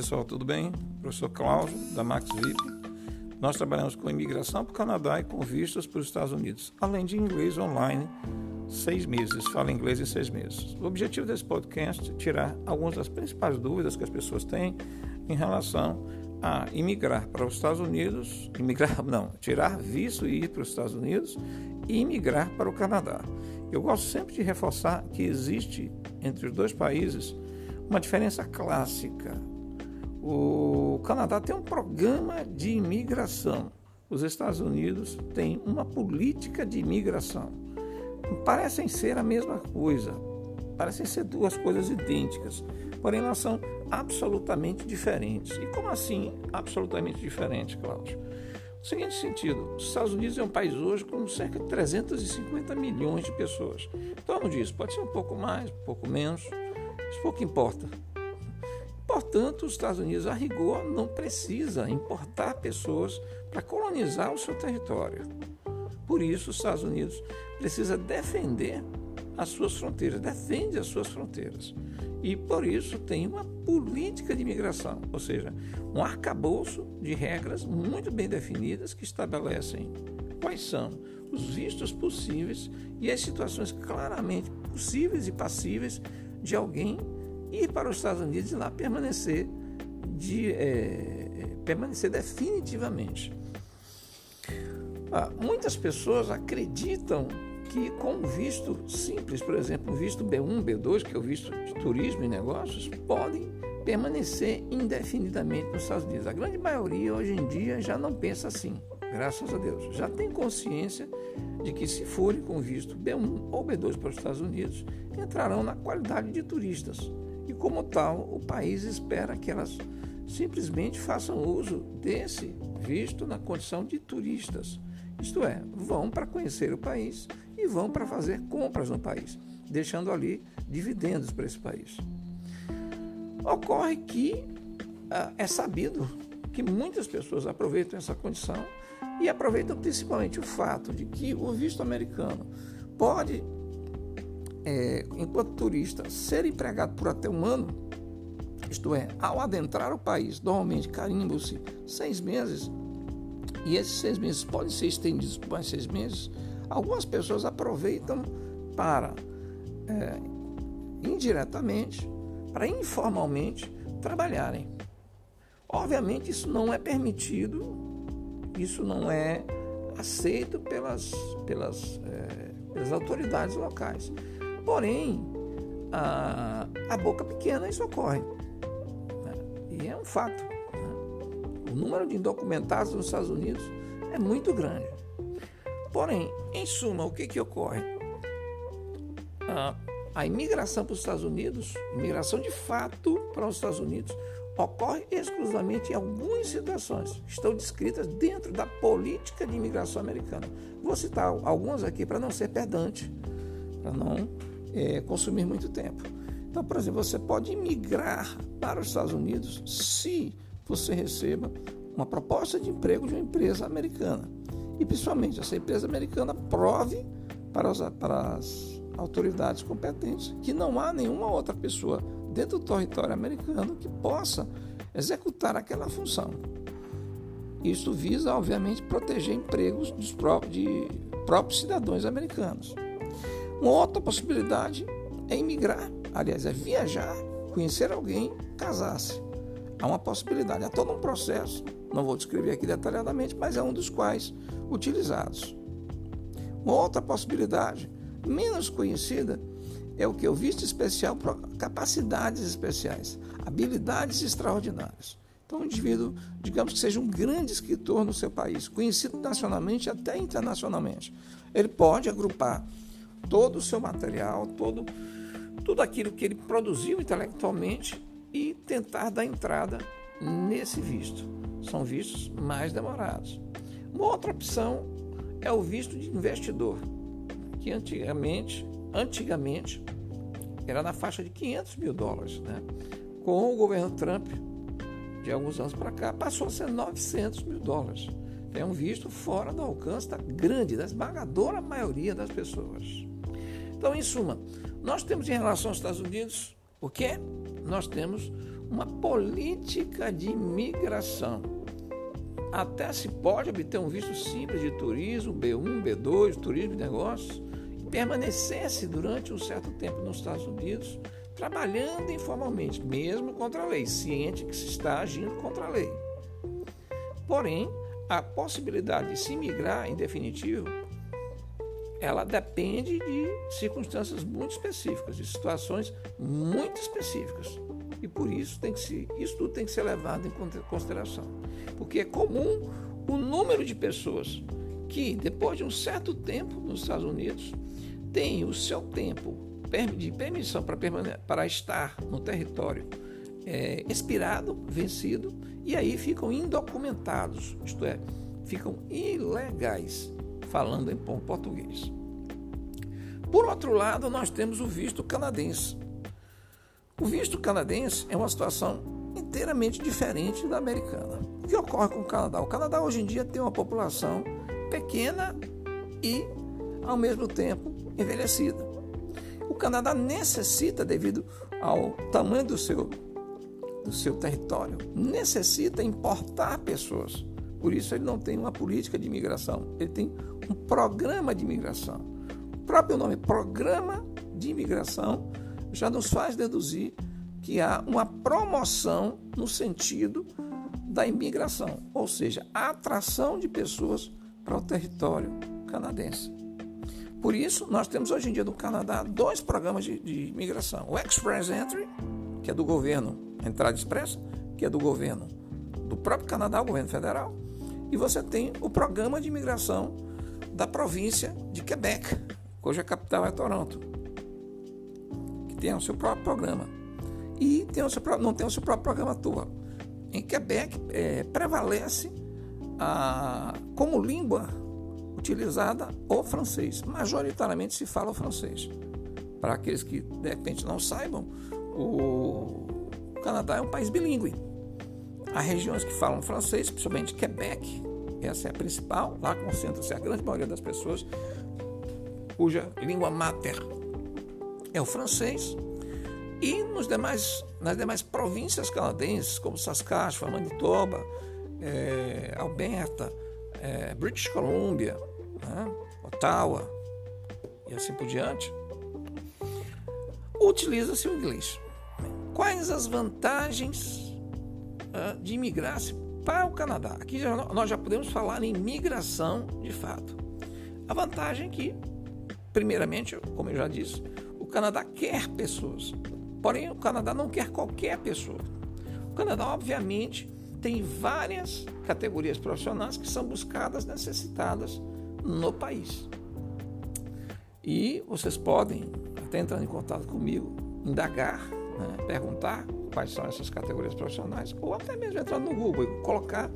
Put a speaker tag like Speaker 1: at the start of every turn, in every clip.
Speaker 1: pessoal, tudo bem? Professor Cláudio, da Max VIP. Nós trabalhamos com imigração para o Canadá e com vistos para os Estados Unidos, além de inglês online, seis meses, fala inglês em seis meses. O objetivo desse podcast é tirar algumas das principais dúvidas que as pessoas têm em relação a imigrar para os Estados Unidos, imigrar, não, tirar visto e ir para os Estados Unidos e imigrar para o Canadá. Eu gosto sempre de reforçar que existe entre os dois países uma diferença clássica. O Canadá tem um programa de imigração, os Estados Unidos têm uma política de imigração. Parecem ser a mesma coisa, parecem ser duas coisas idênticas, porém elas são absolutamente diferentes. E como assim absolutamente diferentes, Cláudio? No seguinte sentido, os Estados Unidos é um país hoje com cerca de 350 milhões de pessoas. Torno disso, pode ser um pouco mais, um pouco menos, isso pouco importa. Portanto, os Estados Unidos, a rigor, não precisa importar pessoas para colonizar o seu território. Por isso, os Estados Unidos precisa defender as suas fronteiras, defende as suas fronteiras. E por isso tem uma política de imigração, ou seja, um arcabouço de regras muito bem definidas que estabelecem quais são os vistos possíveis e as situações claramente possíveis e passíveis de alguém ir para os Estados Unidos e lá permanecer, de, é, permanecer definitivamente. Ah, muitas pessoas acreditam que com visto simples, por exemplo, visto B1, B2, que é o visto de turismo e negócios, podem permanecer indefinidamente nos Estados Unidos. A grande maioria hoje em dia já não pensa assim, graças a Deus. Já tem consciência de que se forem com visto B1 ou B2 para os Estados Unidos, entrarão na qualidade de turistas. E como tal, o país espera que elas simplesmente façam uso desse visto na condição de turistas. Isto é, vão para conhecer o país e vão para fazer compras no país, deixando ali dividendos para esse país. Ocorre que ah, é sabido que muitas pessoas aproveitam essa condição e aproveitam principalmente o fato de que o visto americano pode, é, enquanto turista, ser empregado por até um ano, isto é, ao adentrar o país, normalmente carimbam-se seis meses, e esses seis meses podem ser estendidos por mais seis meses, algumas pessoas aproveitam para, é, indiretamente, para informalmente trabalharem. Obviamente, isso não é permitido isso não é aceito pelas, pelas, é, pelas autoridades locais. Porém, a, a boca pequena isso ocorre. Né? E é um fato. Né? O número de indocumentados nos Estados Unidos é muito grande. Porém, em suma, o que, que ocorre? A, a imigração para os Estados Unidos, imigração de fato para os Estados Unidos, ocorre exclusivamente em algumas situações, estão descritas dentro da política de imigração americana. Vou citar algumas aqui para não ser pedante, para não é, consumir muito tempo. Então, por exemplo, você pode imigrar para os Estados Unidos se você receba uma proposta de emprego de uma empresa americana. E principalmente essa empresa americana prove para as, para as autoridades competentes que não há nenhuma outra pessoa dentro do território americano que possa executar aquela função. Isso visa, obviamente, proteger empregos dos próprios, de próprios cidadãos americanos. Uma outra possibilidade é imigrar, aliás, é viajar, conhecer alguém, casar-se. Há uma possibilidade, há todo um processo, não vou descrever aqui detalhadamente, mas é um dos quais utilizados. Uma outra possibilidade, menos conhecida, é o que? O visto especial para capacidades especiais, habilidades extraordinárias. Então, um indivíduo, digamos que seja um grande escritor no seu país, conhecido nacionalmente até internacionalmente, ele pode agrupar todo o seu material, todo, tudo aquilo que ele produziu intelectualmente e tentar dar entrada nesse visto. São vistos mais demorados. Uma outra opção é o visto de investidor, que antigamente antigamente era na faixa de 500 mil dólares. Né? Com o governo Trump, de alguns anos para cá, passou a ser 900 mil dólares. É um visto fora do alcance da grande, da esmagadora maioria das pessoas. Então, em suma, nós temos em relação aos Estados Unidos Porque nós temos uma política de imigração. Até se pode obter um visto simples de turismo, B1, B2, turismo de negócios, e permanecer-se durante um certo tempo nos Estados Unidos, trabalhando informalmente, mesmo contra a lei, ciente que se está agindo contra a lei. Porém, a possibilidade de se migrar em definitivo ela depende de circunstâncias muito específicas, de situações muito específicas. E por isso tem que se, isso tudo tem que ser levado em consideração. Porque é comum o número de pessoas que, depois de um certo tempo nos Estados Unidos, têm o seu tempo de permissão para, para estar no território é, expirado, vencido, e aí ficam indocumentados, isto é, ficam ilegais falando em bom português. Por outro lado, nós temos o visto canadense. O visto canadense é uma situação inteiramente diferente da americana. O que ocorre com o Canadá? O Canadá hoje em dia tem uma população pequena e, ao mesmo tempo, envelhecida. O Canadá necessita, devido ao tamanho do seu, do seu território, necessita importar pessoas por isso ele não tem uma política de imigração, ele tem um programa de imigração. O próprio nome, programa de imigração, já nos faz deduzir que há uma promoção no sentido da imigração, ou seja, a atração de pessoas para o território canadense. Por isso, nós temos hoje em dia no Canadá dois programas de, de imigração: o Express Entry, que é do governo, entrada expressa, que é do governo do próprio Canadá, o governo federal, e você tem o programa de imigração da província de Quebec, cuja capital é Toronto, que tem o seu próprio programa. E tem o seu, não tem o seu próprio programa tua. Em Quebec é, prevalece a, como língua utilizada o francês. Majoritariamente se fala o francês. Para aqueles que de repente não saibam, o Canadá é um país bilíngue. Há regiões que falam francês, principalmente Quebec, essa é a principal, lá concentra-se a grande maioria das pessoas, cuja língua mater é o francês. E nos demais, nas demais províncias canadenses, como Saskatchewan, Manitoba, é, Alberta, é, British Columbia, né, Ottawa e assim por diante, utiliza-se o inglês. Quais as vantagens de imigrar-se para o Canadá. Aqui já, nós já podemos falar em migração de fato. A vantagem é que, primeiramente, como eu já disse, o Canadá quer pessoas. Porém, o Canadá não quer qualquer pessoa. O Canadá, obviamente, tem várias categorias profissionais que são buscadas, necessitadas no país. E vocês podem, até entrar em contato comigo, indagar, né, perguntar quais são essas categorias profissionais, ou até mesmo entrar no Google e colocar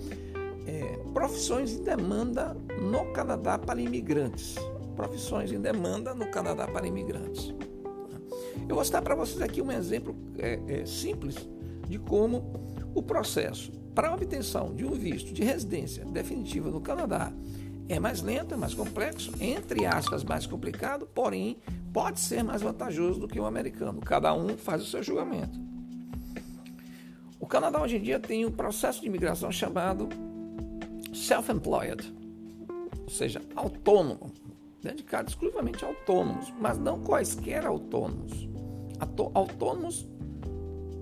Speaker 1: é, profissões em demanda no Canadá para imigrantes. Profissões em demanda no Canadá para imigrantes. Eu vou citar para vocês aqui um exemplo é, é, simples de como o processo para a obtenção de um visto de residência definitiva no Canadá é mais lento, é mais complexo, entre aspas, mais complicado, porém pode ser mais vantajoso do que o americano. Cada um faz o seu julgamento. Canadá hoje em dia tem um processo de imigração chamado self-employed, ou seja, autônomo, dedicado exclusivamente a autônomos, mas não quaisquer autônomos. Autônomos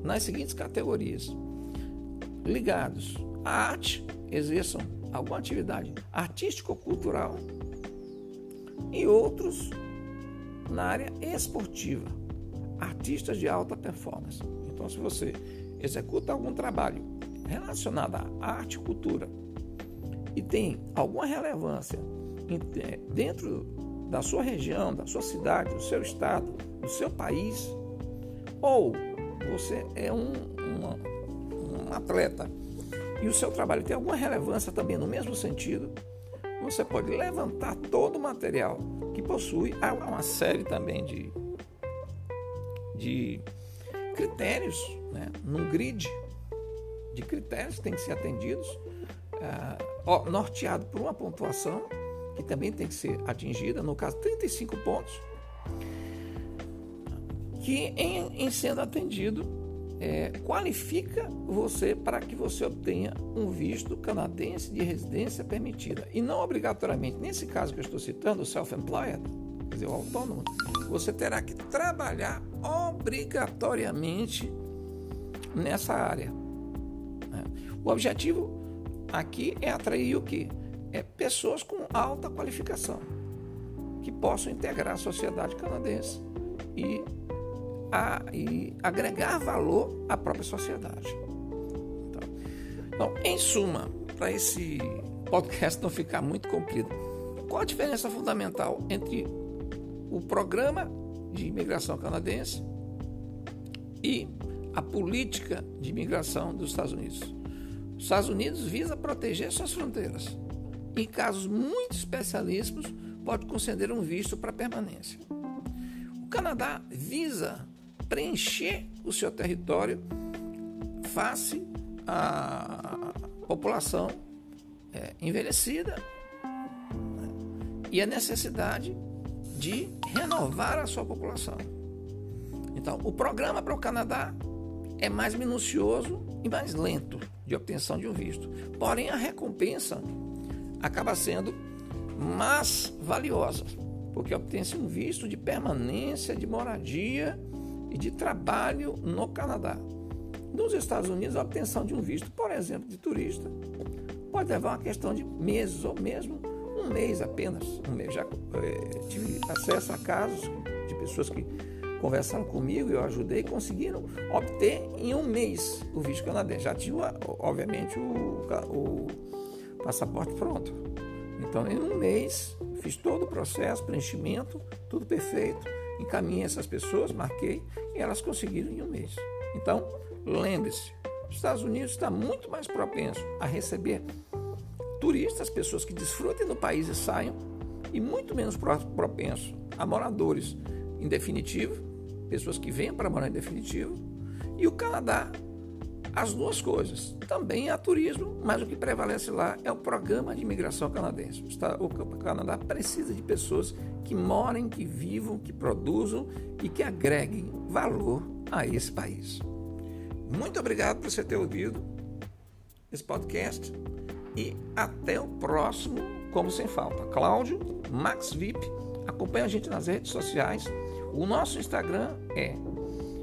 Speaker 1: nas seguintes categorias: ligados. À arte, exerçam alguma atividade artístico-cultural. E outros na área esportiva, artistas de alta performance. Então, se você executa algum trabalho relacionado à arte e cultura e tem alguma relevância é, dentro da sua região, da sua cidade, do seu estado, do seu país, ou você é um, um, um atleta e o seu trabalho tem alguma relevância também no mesmo sentido, você pode levantar todo o material que possui. Uma série também de, de critérios, né, num grid de critérios que têm que ser atendidos, uh, norteado por uma pontuação que também tem que ser atingida, no caso 35 pontos. que, em, em sendo atendido, é, qualifica você para que você obtenha um visto canadense de residência permitida. E não obrigatoriamente, nesse caso que eu estou citando, o self-employed, quer dizer, o autônomo, você terá que trabalhar obrigatoriamente nessa área. Né? O objetivo aqui é atrair o quê? É pessoas com alta qualificação que possam integrar a sociedade canadense e a, e agregar valor à própria sociedade. Então, então em suma, para esse podcast não ficar muito comprido, qual a diferença fundamental entre o programa de imigração canadense e a política de imigração dos Estados Unidos? Os Estados Unidos visa proteger suas fronteiras. Em casos muito especialíssimos, pode conceder um visto para permanência. O Canadá visa preencher o seu território face à população é, envelhecida né? e a necessidade de renovar a sua população. Então, o programa para o Canadá é mais minucioso e mais lento de obtenção de um visto. Porém, a recompensa acaba sendo mais valiosa, porque obtém-se um visto de permanência, de moradia e de trabalho no Canadá. Nos Estados Unidos, a obtenção de um visto, por exemplo, de turista, pode levar uma questão de meses ou mesmo um mês apenas. Um mês. Já é, tive acesso a casos de pessoas que conversaram comigo, eu ajudei conseguiram obter em um mês o visto canadense. Já tinha, obviamente, o, o passaporte pronto. Então, em um mês, fiz todo o processo, preenchimento, tudo perfeito encaminhei essas pessoas, marquei, e elas conseguiram em um mês. Então, lembre-se, os Estados Unidos está muito mais propenso a receber turistas, pessoas que desfrutem do país e saiam, e muito menos propenso a moradores em definitivo, pessoas que venham para morar em definitivo, e o Canadá as duas coisas. Também há turismo, mas o que prevalece lá é o programa de imigração canadense. O Canadá precisa de pessoas que morem, que vivam, que produzam e que agreguem valor a esse país. Muito obrigado por você ter ouvido esse podcast e até o próximo, como sem falta. Cláudio, Max VIP, acompanha a gente nas redes sociais. O nosso Instagram é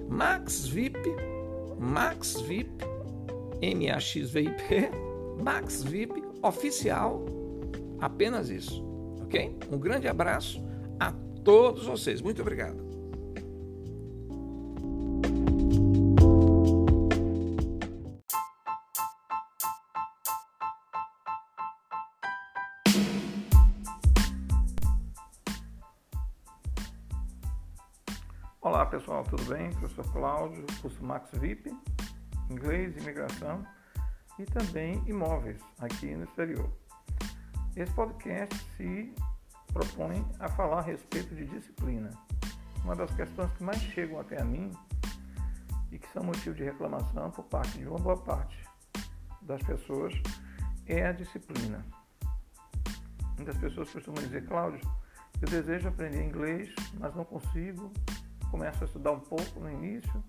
Speaker 1: Max VIP Max VIP, M-A-X-V-I-P, Max VIP oficial, apenas isso, ok? Um grande abraço a todos vocês, muito obrigado. Professor Cláudio, curso Max VIP, inglês, imigração e também imóveis aqui no exterior. Esse podcast se propõe a falar a respeito de disciplina. Uma das questões que mais chegam até a mim e que são motivo de reclamação por parte de uma boa parte das pessoas é a disciplina. Muitas pessoas costumam dizer, Cláudio, eu desejo aprender inglês, mas não consigo, começo a estudar um pouco no início,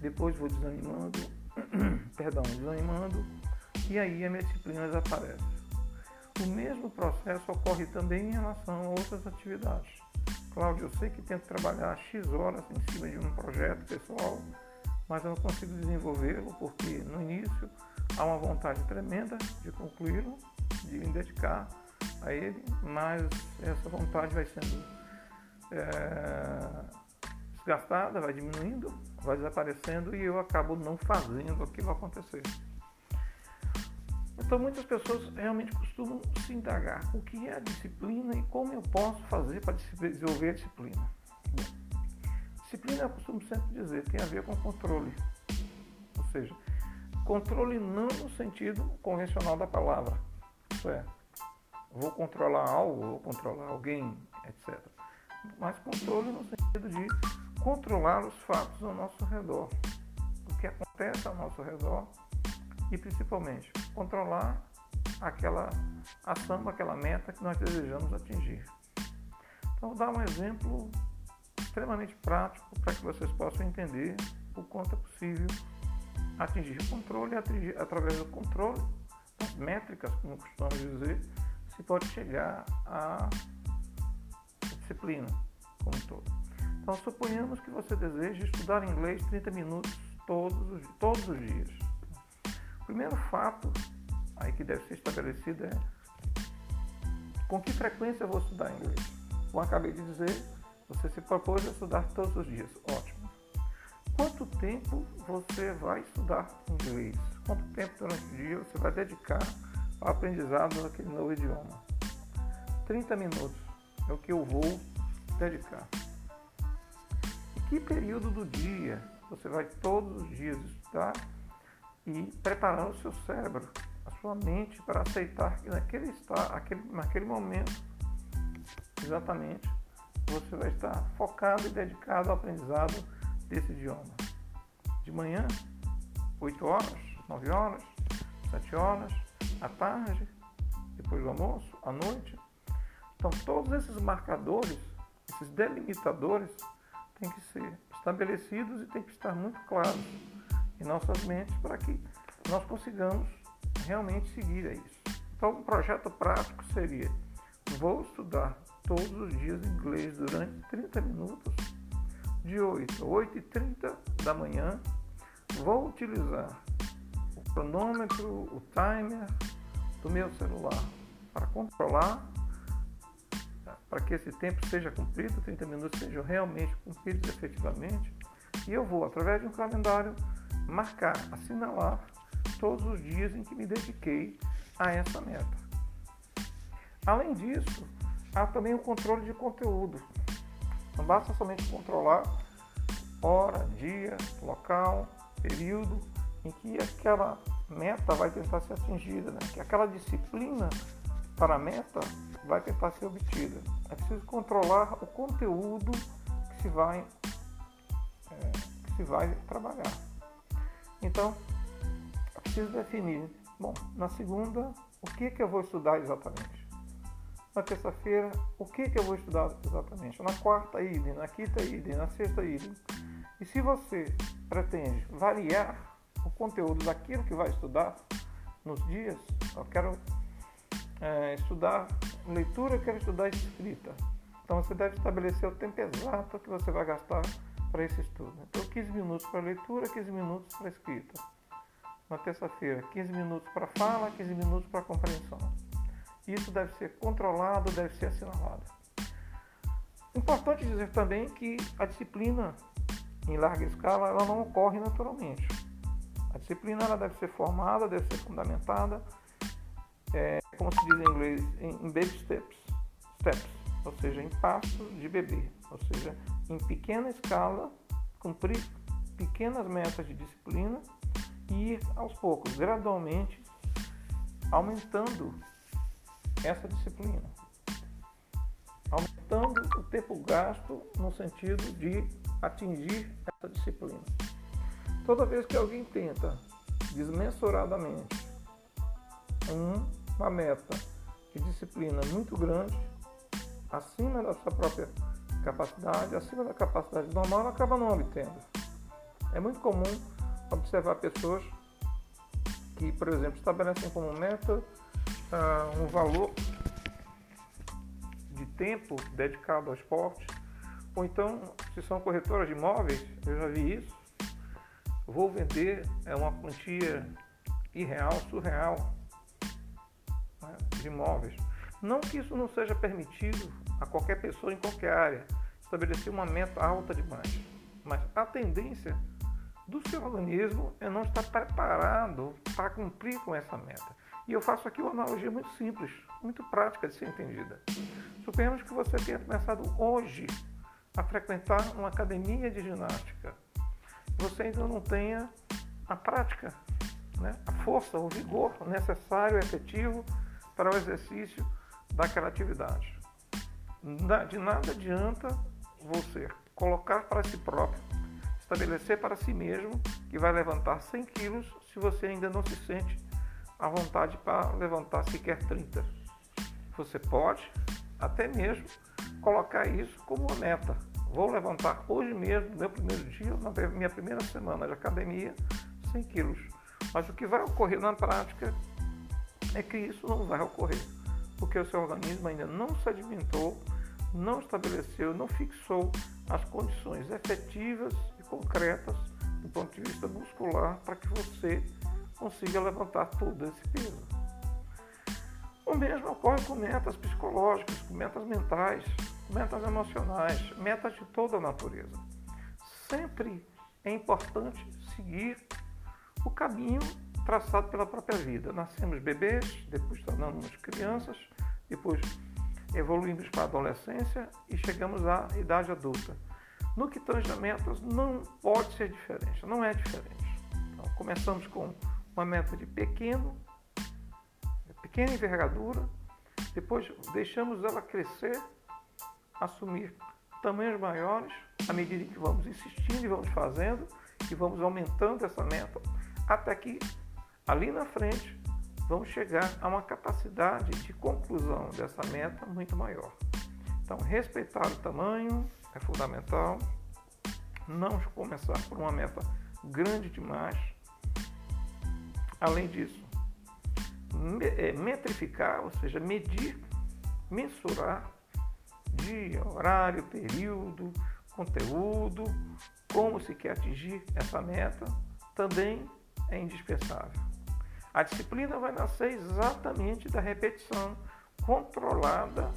Speaker 1: depois vou desanimando, perdão, desanimando, e aí a minha disciplina desaparece. O mesmo processo ocorre também em relação a outras atividades. Cláudio, eu sei que tento trabalhar X horas em cima de um projeto pessoal, mas eu não consigo desenvolvê-lo porque no início há uma vontade tremenda de concluí-lo, de me dedicar a ele, mas essa vontade vai sendo é, desgastada, vai diminuindo, vai desaparecendo e eu acabo não fazendo aquilo acontecer. Então muitas pessoas realmente costumam se indagar o que é a disciplina e como eu posso fazer para desenvolver a disciplina. disciplina eu costumo sempre dizer tem a ver com controle. Ou seja, controle não no sentido convencional da palavra. Isso é, vou controlar algo, vou controlar alguém, etc. Mas controle no sentido de controlar os fatos ao nosso redor, o que acontece ao nosso redor e principalmente controlar aquela ação, aquela meta que nós desejamos atingir. Então, vou dar um exemplo extremamente prático para que vocês possam entender o quanto é possível atingir o controle, atingir, através do controle, das métricas, como costumamos dizer, se pode chegar à disciplina como um todo. Então, suponhamos que você deseja estudar inglês 30 minutos todos os, todos os dias. O primeiro fato aí que deve ser estabelecido é com que frequência eu vou estudar inglês. Como acabei de dizer, você se propôs a estudar todos os dias. Ótimo. Quanto tempo você vai estudar inglês? Quanto tempo durante o dia você vai dedicar ao aprendizado daquele novo idioma? 30 minutos é o que eu vou dedicar. Que período do dia você vai todos os dias estudar e preparar o seu cérebro, a sua mente para aceitar que naquele, está, aquele, naquele momento, exatamente, você vai estar focado e dedicado ao aprendizado desse idioma. De manhã, 8 horas, 9 horas, 7 horas, à tarde, depois do almoço, à noite. Então, todos esses marcadores, esses delimitadores, têm que ser estabelecidos e têm que estar muito claros em nossas mentes para que nós consigamos realmente seguir a isso. Então, um projeto prático seria: vou estudar todos os dias inglês durante 30 minutos, de 8 a 8 e 30 da manhã. Vou utilizar o cronômetro, o timer do meu celular para controlar, para que esse tempo seja cumprido, 30 minutos sejam realmente cumpridos efetivamente. E eu vou, através de um calendário, marcar, assinalar todos os dias em que me dediquei a essa meta. Além disso, há também o controle de conteúdo. Não basta somente controlar hora, dia, local, período em que aquela meta vai tentar ser atingida, né? que aquela disciplina para a meta vai tentar ser obtida. É preciso controlar o conteúdo que se vai, é, que se vai trabalhar. Então, é preciso definir, bom, na segunda, o que, que eu vou estudar exatamente? na terça-feira, o que, que eu vou estudar exatamente? Na quarta, idem, na quinta, idem, na sexta, idem. E se você pretende variar o conteúdo daquilo que vai estudar nos dias, eu quero é, estudar leitura, eu quero estudar escrita. Então você deve estabelecer o tempo exato que você vai gastar para esse estudo. Então 15 minutos para leitura, 15 minutos para escrita. Na terça-feira, 15 minutos para fala, 15 minutos para compreensão. Isso deve ser controlado, deve ser assinalado. Importante dizer também que a disciplina em larga escala ela não ocorre naturalmente. A disciplina ela deve ser formada, deve ser fundamentada, é, como se diz em inglês, em, baby steps, steps, ou seja, em passos de bebê, ou seja, em pequena escala, cumprir pequenas metas de disciplina e ir aos poucos, gradualmente, aumentando essa disciplina, aumentando o tempo gasto no sentido de atingir essa disciplina. Toda vez que alguém tenta desmensuradamente uma meta de disciplina muito grande, acima da sua própria capacidade, acima da capacidade normal, acaba não obtendo. É muito comum observar pessoas que, por exemplo, estabelecem como meta uh, um valor de tempo dedicado ao esporte, ou então, se são corretoras de imóveis, eu já vi isso, vou vender é uma quantia irreal, surreal de imóveis. Não que isso não seja permitido a qualquer pessoa em qualquer área, estabelecer uma meta alta demais, mas a tendência do seu organismo é não estar preparado para cumprir com essa meta. E eu faço aqui uma analogia muito simples, muito prática de ser entendida. Suponhamos que você tenha começado hoje a frequentar uma academia de ginástica. Você ainda não tenha a prática, né? a força, o vigor necessário efetivo para o exercício daquela atividade. De nada adianta você colocar para si próprio, estabelecer para si mesmo que vai levantar 100 quilos se você ainda não se sente a vontade para levantar sequer 30. Você pode até mesmo colocar isso como uma meta. vou levantar hoje mesmo, no meu primeiro dia, na minha primeira semana de academia, 100 quilos. Mas o que vai ocorrer na prática é que isso não vai ocorrer, porque o seu organismo ainda não sedimentou, não estabeleceu, não fixou as condições efetivas e concretas do ponto de vista muscular para que você consiga levantar todo esse peso. O mesmo ocorre com metas psicológicas, com metas mentais, com metas emocionais, metas de toda a natureza. Sempre é importante seguir o caminho traçado pela própria vida. Nascemos bebês, depois tornamos crianças, depois evoluímos para a adolescência e chegamos à idade adulta. No que tange a metas, não pode ser diferente, não é diferente. Então, começamos com uma meta de pequeno, pequena envergadura, depois deixamos ela crescer, assumir tamanhos maiores, à medida que vamos insistindo e vamos fazendo, e vamos aumentando essa meta, até que ali na frente vamos chegar a uma capacidade de conclusão dessa meta muito maior. Então, respeitar o tamanho é fundamental. Não começar por uma meta grande demais. Além disso, é, metrificar, ou seja, medir, mensurar dia, horário, período, conteúdo, como se quer atingir essa meta, também é indispensável. A disciplina vai nascer exatamente da repetição controlada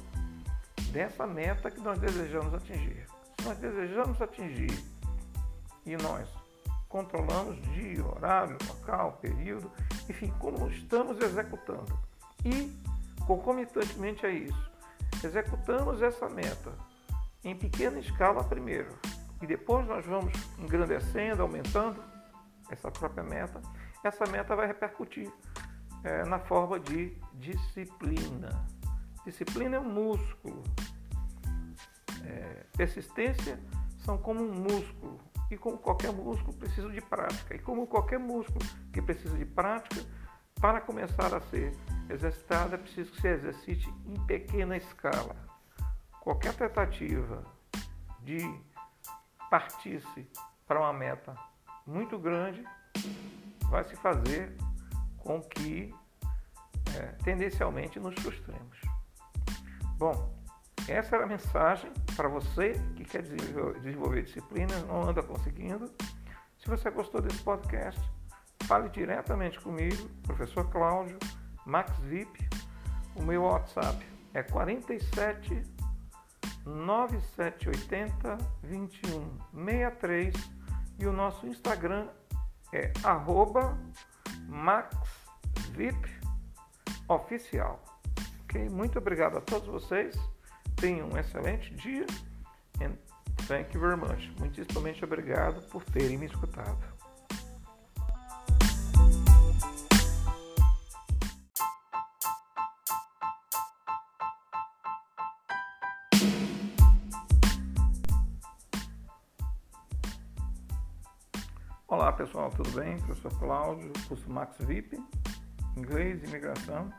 Speaker 1: dessa meta que nós desejamos atingir. Se nós desejamos atingir e nós controlamos dia, horário, local, período, enfim, como estamos executando. E, concomitantemente a isso, executamos essa meta em pequena escala primeiro, e depois nós vamos engrandecendo, aumentando essa própria meta, essa meta vai repercutir é, na forma de disciplina. Disciplina é um músculo. É, persistência são como um músculo. E como qualquer músculo, precisa de prática. E como qualquer músculo que precisa de prática, para começar a ser exercitado, é preciso que se exercite em pequena escala. Qualquer tentativa de partir-se para uma meta muito grande vai se fazer com que é, tendencialmente nos frustremos. Bom, essa era a mensagem para você que quer desenvolver disciplina, não anda conseguindo. Se você gostou desse podcast, fale diretamente comigo, professor Cláudio, Max VIP. O meu WhatsApp é 47 9780 2163 e o nosso Instagram é arroba maxvipoficial. Ok? Muito obrigado a todos vocês. Tenham um excelente dia. And thank you very much. Muitíssimamente obrigado por terem me escutado. Pessoal, tudo bem? Professor Cláudio, curso Max VIP, inglês, imigração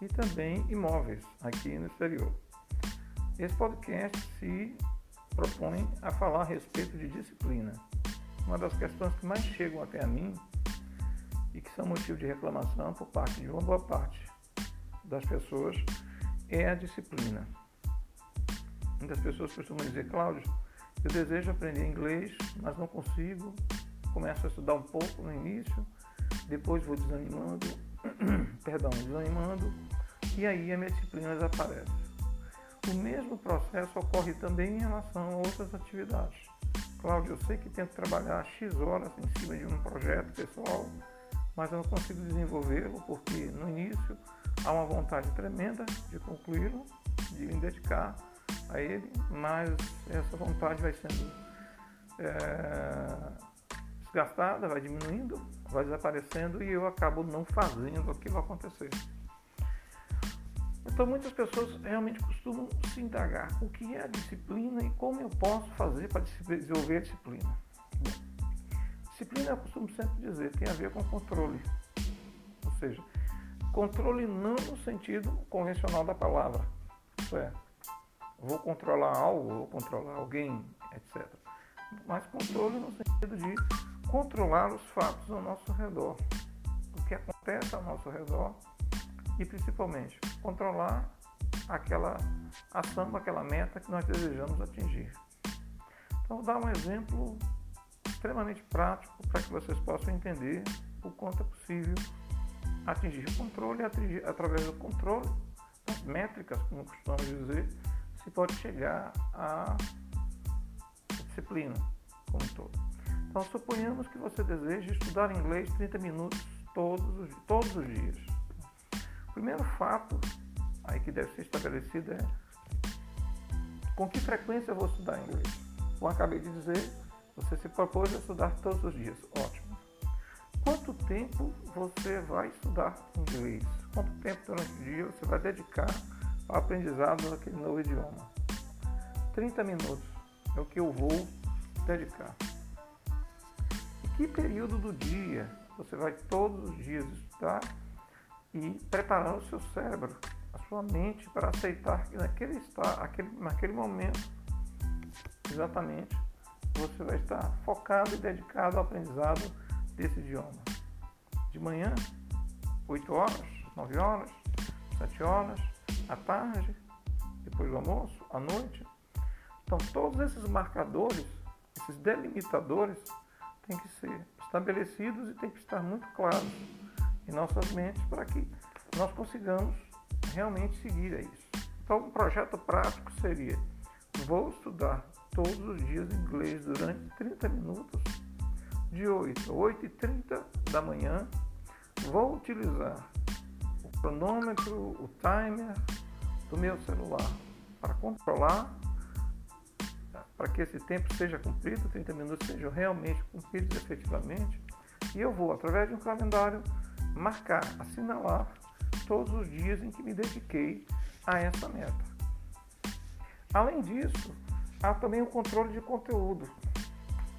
Speaker 1: e também imóveis aqui no exterior. Esse podcast se propõe a falar a respeito de disciplina. Uma das questões que mais chegam até a mim e que são motivo de reclamação por parte de uma boa parte das pessoas é a disciplina. Muitas pessoas costumam dizer, Cláudio, eu desejo aprender inglês, mas não consigo, começo a estudar um pouco no início, depois vou desanimando, perdão, desanimando, e aí a minha disciplina desaparece. O mesmo processo ocorre também em relação a outras atividades. Cláudio, eu sei que tento trabalhar X horas em cima de um projeto pessoal, mas eu não consigo desenvolvê-lo porque no início há uma vontade tremenda de concluí-lo, de me dedicar a ele, mas essa vontade vai sendo é, desgastada, vai diminuindo, vai desaparecendo e eu acabo não fazendo aquilo acontecer. Então muitas pessoas realmente costumam se indagar o que é a disciplina e como eu posso fazer para desenvolver a disciplina. disciplina eu costumo sempre dizer tem a ver com controle. Ou seja, controle não no sentido convencional da palavra. Isso é, vou controlar algo, vou controlar alguém etc. Mas controle no sentido de controlar os fatos ao nosso redor, o que acontece ao nosso redor e principalmente controlar aquela ação, aquela meta que nós desejamos atingir. Então, vou dar um exemplo extremamente prático para que vocês possam entender o quanto é possível atingir o controle e atingir, através do controle das métricas, como costumamos dizer, se pode chegar à disciplina como um todo. Então, suponhamos que você deseja estudar inglês 30 minutos todos os, todos os dias. O primeiro fato aí que deve ser estabelecido é com que frequência eu vou estudar inglês. Como acabei de dizer, você se propôs a estudar todos os dias. Ótimo. Quanto tempo você vai estudar inglês? Quanto tempo durante o dia você vai dedicar ao aprendizado daquele novo idioma? 30 minutos é o que eu vou dedicar. Que período do dia você vai todos os dias estudar e preparar o seu cérebro, a sua mente para aceitar que naquele, está, aquele, naquele momento, exatamente, você vai estar focado e dedicado ao aprendizado desse idioma. De manhã, 8 horas, 9 horas, 7 horas, à tarde, depois do almoço, à noite. Então, todos esses marcadores, esses delimitadores, têm que ser estabelecidos e têm que estar muito claros em nossas mentes para que nós consigamos realmente seguir a isso. Então, um projeto prático seria: vou estudar todos os dias inglês durante 30 minutos, de 8 a 8 e 30 da manhã. Vou utilizar o cronômetro, o timer do meu celular para controlar, para que esse tempo seja cumprido, 30 minutos sejam realmente cumpridos efetivamente. E eu vou, através de um calendário, marcar, assinalar todos os dias em que me dediquei a essa meta. Além disso, há também o controle de conteúdo.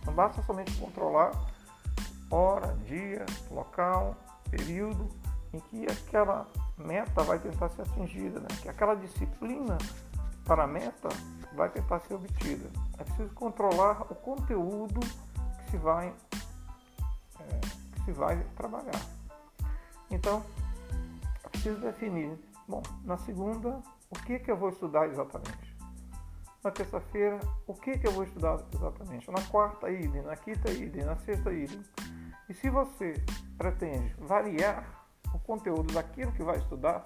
Speaker 1: Não basta somente controlar hora, dia, local, período em que aquela meta vai tentar ser atingida, né? que aquela disciplina para a meta vai tentar ser obtida. É preciso controlar o conteúdo que se vai, é, que se vai trabalhar. Então, é preciso definir, bom, na segunda, o que, que eu vou estudar exatamente? na terça-feira, o que, que eu vou estudar exatamente? Na quarta, idem, na quinta, idem, na sexta, idem. E se você pretende variar o conteúdo daquilo que vai estudar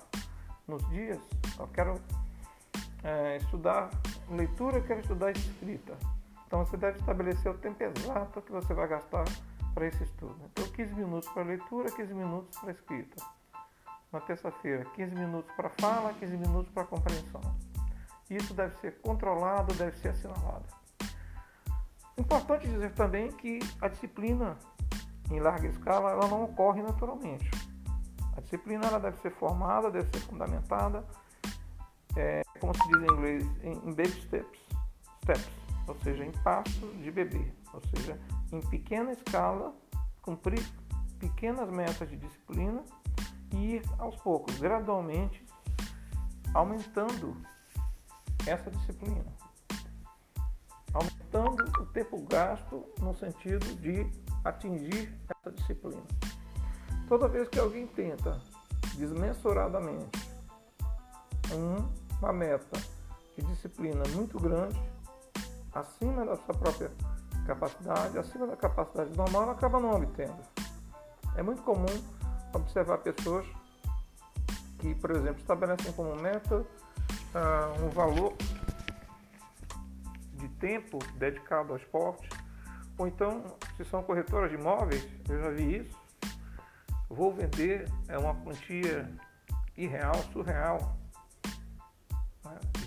Speaker 1: nos dias, eu quero é, estudar leitura, eu quero estudar escrita. Então você deve estabelecer o tempo exato que você vai gastar para esse estudo. Então 15 minutos para leitura, 15 minutos para escrita. Na terça-feira, 15 minutos para fala, 15 minutos para compreensão. Isso deve ser controlado, deve ser assinalado. Importante dizer também que a disciplina em larga escala ela não ocorre naturalmente. A disciplina ela deve ser formada, deve ser fundamentada, é, como se diz em inglês, em baby steps, steps, ou seja, em passos de bebê, ou seja, em pequena escala, cumprir pequenas metas de disciplina e ir aos poucos, gradualmente, aumentando essa disciplina, aumentando o tempo gasto no sentido de atingir essa disciplina. Toda vez que alguém tenta desmensuradamente uma meta de disciplina muito grande, acima da sua própria capacidade, acima da capacidade normal, ela acaba não obtendo. É muito comum observar pessoas que, por exemplo, estabelecem como meta uh, um valor de tempo dedicado ao esporte, ou então, se são corretoras de imóveis, eu já vi isso, vou vender é uma quantia irreal, surreal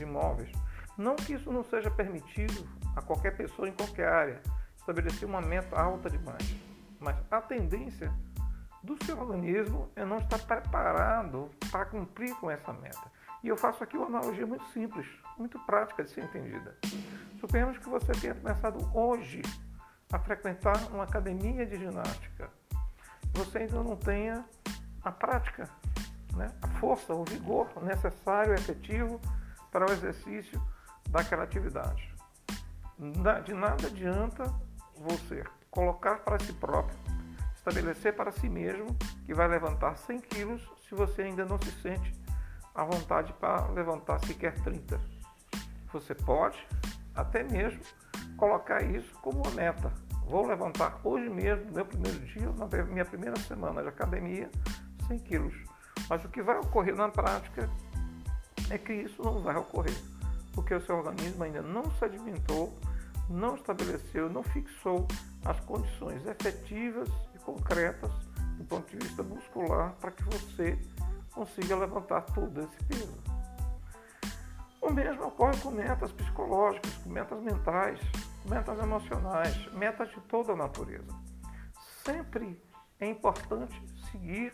Speaker 1: imóveis. Não que isso não seja permitido a qualquer pessoa em qualquer área, estabelecer uma meta alta demais, mas a tendência do seu organismo é não estar preparado para cumprir com essa meta. E eu faço aqui uma analogia muito simples, muito prática de ser entendida. Suponhamos que você tenha começado hoje a frequentar uma academia de ginástica. Você ainda não tenha a prática, né? a força, o vigor necessário, efetivo para o exercício daquela atividade. De nada adianta você colocar para si próprio, estabelecer para si mesmo que vai levantar 100 quilos se você ainda não se sente à vontade para levantar sequer 30. Você pode até mesmo colocar isso como uma meta. Vou levantar hoje mesmo, no meu primeiro dia, na minha primeira semana de academia, 100 quilos. Mas o que vai ocorrer na prática é que isso não vai ocorrer, porque o seu organismo ainda não se alimentou, não estabeleceu, não fixou as condições efetivas e concretas do ponto de vista muscular para que você consiga levantar todo esse peso. O mesmo ocorre com metas psicológicas, com metas mentais, metas emocionais, metas de toda a natureza. Sempre é importante seguir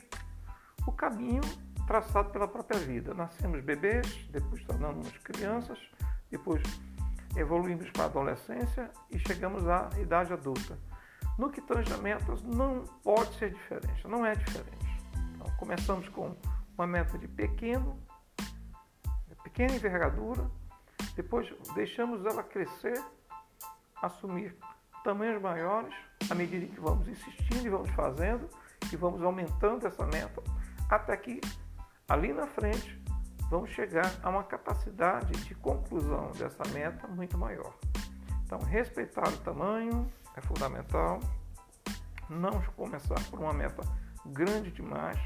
Speaker 1: o caminho traçado pela própria vida. Nascemos bebês, depois tornamos crianças, depois evoluímos para a adolescência e chegamos à idade adulta. No que tange a metas, não pode ser diferente, não é diferente. Então, começamos com uma meta de pequeno, pequena envergadura, depois deixamos ela crescer, assumir tamanhos maiores, à medida que vamos insistindo e vamos fazendo, e vamos aumentando essa meta, até que ali na frente vamos chegar a uma capacidade de conclusão dessa meta muito maior. Então, respeitar o tamanho é fundamental, não começar por uma meta grande demais.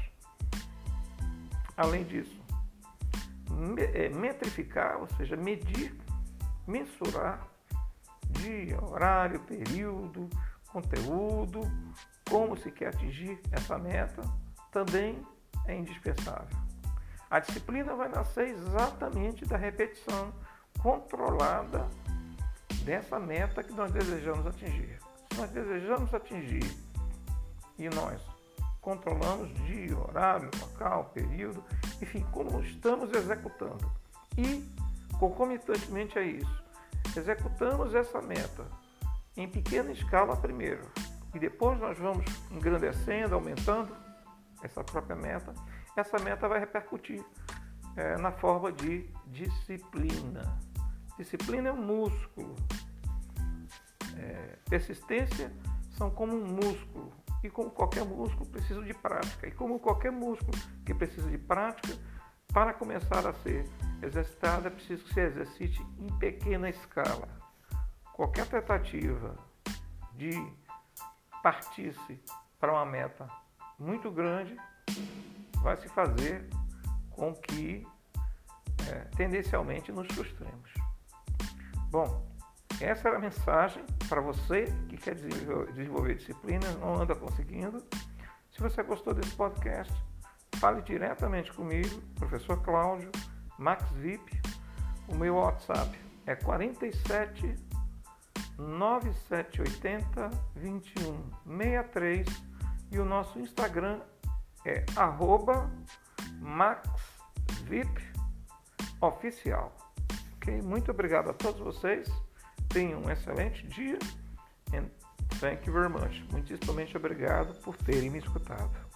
Speaker 1: Além disso, é, metrificar, ou seja, medir, mensurar dia, horário, período, conteúdo, como se quer atingir essa meta, também é indispensável. A disciplina vai nascer exatamente da repetição controlada dessa meta que nós desejamos atingir. Se nós desejamos atingir e nós controlamos dia, horário, local, período, enfim, como estamos executando. E, concomitantemente a isso, executamos essa meta em pequena escala primeiro, e depois nós vamos engrandecendo, aumentando essa própria meta, essa meta vai repercutir é, na forma de disciplina. Disciplina é um músculo. É, persistência são como um músculo. E como qualquer músculo, precisa de prática. E como qualquer músculo que precisa de prática, para começar a ser exercitado, é preciso que se exercite em pequena escala. Qualquer tentativa de partir-se para uma meta muito grande vai se fazer com que é, tendencialmente nos frustremos. Bom, essa era a mensagem para você que quer desenvolver disciplina, não anda conseguindo. Se você gostou desse podcast, fale diretamente comigo, professor Cláudio, Max VIP. O meu WhatsApp é 47 9780 2163 e o nosso Instagram é arroba maxvipoficial. Ok? Muito obrigado a todos vocês. Tenham um excelente dia. And thank you very much. Muitíssimo obrigado por terem me escutado.